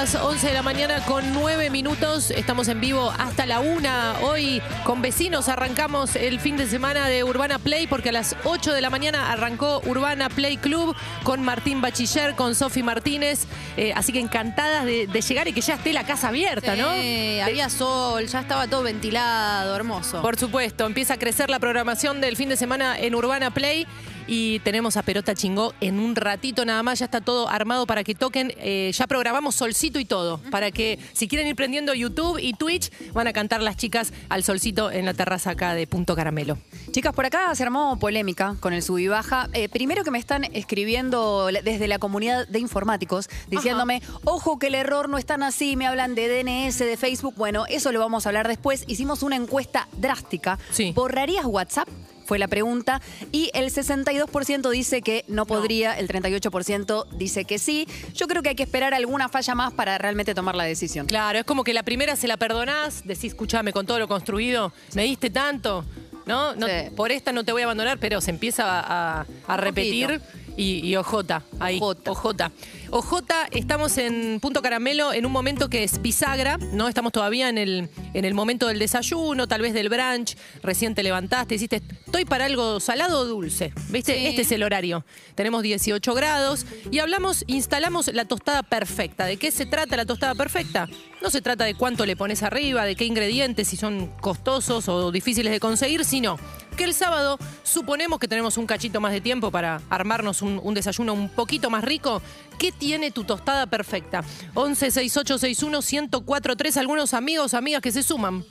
las 11 de la mañana con 9 minutos. Estamos en vivo hasta la 1. Hoy con vecinos arrancamos el fin de semana de Urbana Play porque a las 8 de la mañana arrancó Urbana Play Club con Martín Bachiller, con Sofi Martínez. Eh, así que encantadas de, de llegar y que ya esté la casa abierta, ¿no? Sí, había sol, ya estaba todo ventilado, hermoso. Por supuesto, empieza a crecer la programación del fin de semana en Urbana Play y tenemos a Perota Chingó en un ratito nada más, ya está todo armado para que toquen, eh, ya programamos solcito y todo, para que si quieren ir prendiendo YouTube y Twitch, van a cantar las chicas al solcito en la terraza acá de Punto Caramelo. Chicas, por acá se armó polémica con el sub y baja. Eh, primero que me están escribiendo desde la comunidad de informáticos diciéndome, ojo que el error no es tan así, me hablan de DNS, de Facebook. Bueno, eso lo vamos a hablar después. Hicimos una encuesta drástica. Sí. ¿Borrarías WhatsApp? Fue la pregunta. Y el 62% dice que no podría, el 38% dice que sí. Yo creo que hay que esperar alguna falla más para realmente tomar la decisión. Claro, es como que la primera se la perdonás, decís, escúchame, con todo lo construido, me diste tanto, ¿no? No- Sí. Por esta no te voy a abandonar, pero se empieza a, a- a repetir. Y, y OJ, ahí, Ojota. OJ. OJ, estamos en Punto Caramelo en un momento que es bisagra, ¿no? Estamos todavía en el, en el momento del desayuno, tal vez del brunch, recién te levantaste, hiciste, estoy para algo salado o dulce, ¿viste? Sí. Este es el horario. Tenemos 18 grados y hablamos, instalamos la tostada perfecta. ¿De qué se trata la tostada perfecta? No se trata de cuánto le pones arriba, de qué ingredientes, si son costosos o difíciles de conseguir, sino que el sábado suponemos que tenemos un cachito más de tiempo para armarnos un, un desayuno un poquito más rico. ¿Qué tiene tu tostada perfecta? 11 68 61 1043 algunos amigos, amigas que se suman.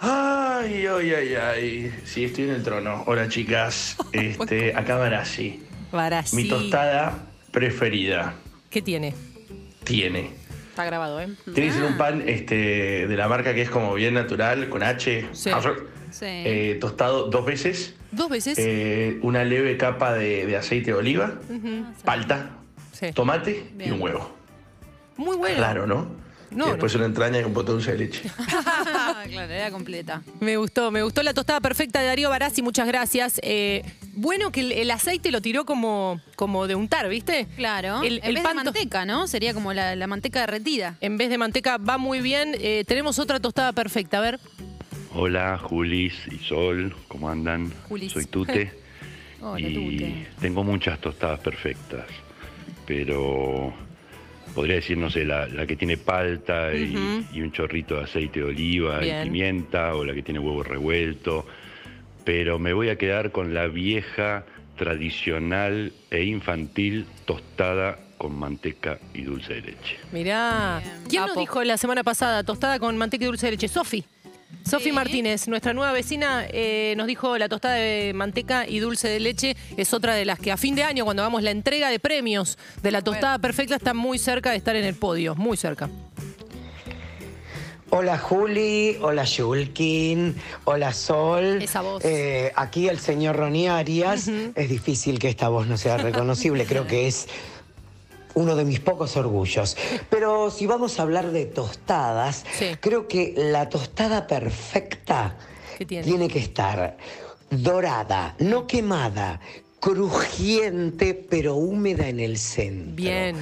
Ay, ay, ay, ay. Sí, estoy en el trono. Hola, chicas. Este, acá Barassi. Para Mi tostada preferida ¿Qué tiene? tiene. Está grabado, ¿eh? Tiene que ser un pan este, de la marca que es como bien natural, con H. Sí. Sí. Eh, tostado dos veces. Dos veces. eh, una leve capa de, de aceite de oliva. Palta. Sí. Tomate y un huevo. Muy bueno. Claro, ¿no? No, y después una entraña y un pote dulce de leche. claro, era completa. Me gustó, me gustó la tostada perfecta de Darío Barassi, muchas gracias. Eh, bueno que el, el aceite lo tiró como, como de untar, ¿viste? Claro. El- en el vez pan de manteca, ¿no? Sería como la, la manteca derretida. En vez de manteca va muy bien. Eh, tenemos otra tostada perfecta, a ver. Hola, Julis y Sol, ¿cómo andan? Julis. Soy Tute. Hola, y Tute. tengo muchas tostadas perfectas, pero podría decir, no sé, la, la que tiene palta y- un chorrito de aceite de oliva Bien. y pimienta, o la que tiene huevo revuelto, pero me voy a quedar con la vieja, tradicional e infantil tostada con manteca y dulce de leche. Mirá. Bien. ¿Quién nos Capo. dijo la semana pasada tostada con manteca y dulce de leche? Sofi. Sofi. Martínez, nuestra nueva vecina, eh, nos dijo la tostada de manteca y dulce de leche es otra de las que a fin de año, cuando hagamos la entrega de premios de la tostada perfecta, está muy cerca de estar en el podio, muy cerca. Hola Juli, hola Yulkin, hola Sol. Esa voz. Eh, aquí el señor Ronnie Arias. Es difícil que esta voz no sea reconocible, creo que es uno de mis pocos orgullos. Pero si vamos a hablar de tostadas, Sí. creo que la tostada perfecta tiene que estar dorada, no quemada, crujiente pero húmeda en el centro. Bien.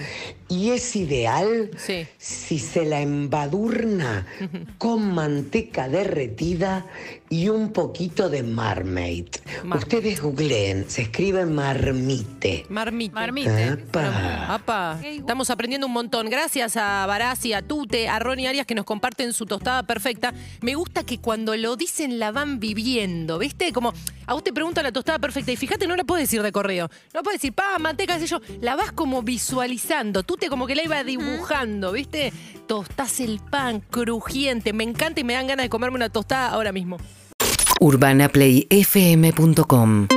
Y es ideal Sí. si se la embadurna con manteca derretida y un poquito de marmite. Mar- Ustedes googleen, se escribe marmite. Marmite. Marmite. Apa. Apa, estamos aprendiendo un montón. Gracias a Barassi, a Tute, a Ronnie Arias que nos comparten su tostada perfecta. Me gusta que cuando lo dicen la van viviendo, ¿viste? Como a vos te preguntan la tostada perfecta y fíjate, no la puedes decir de correo. No puedes decir, pa, manteca, qué sé yo. La vas como visualizando. Tute como que la iba dibujando, ¿viste? Tostás el pan crujiente. Me encanta y me dan ganas de comerme una tostada ahora mismo. urbanaplayfm.com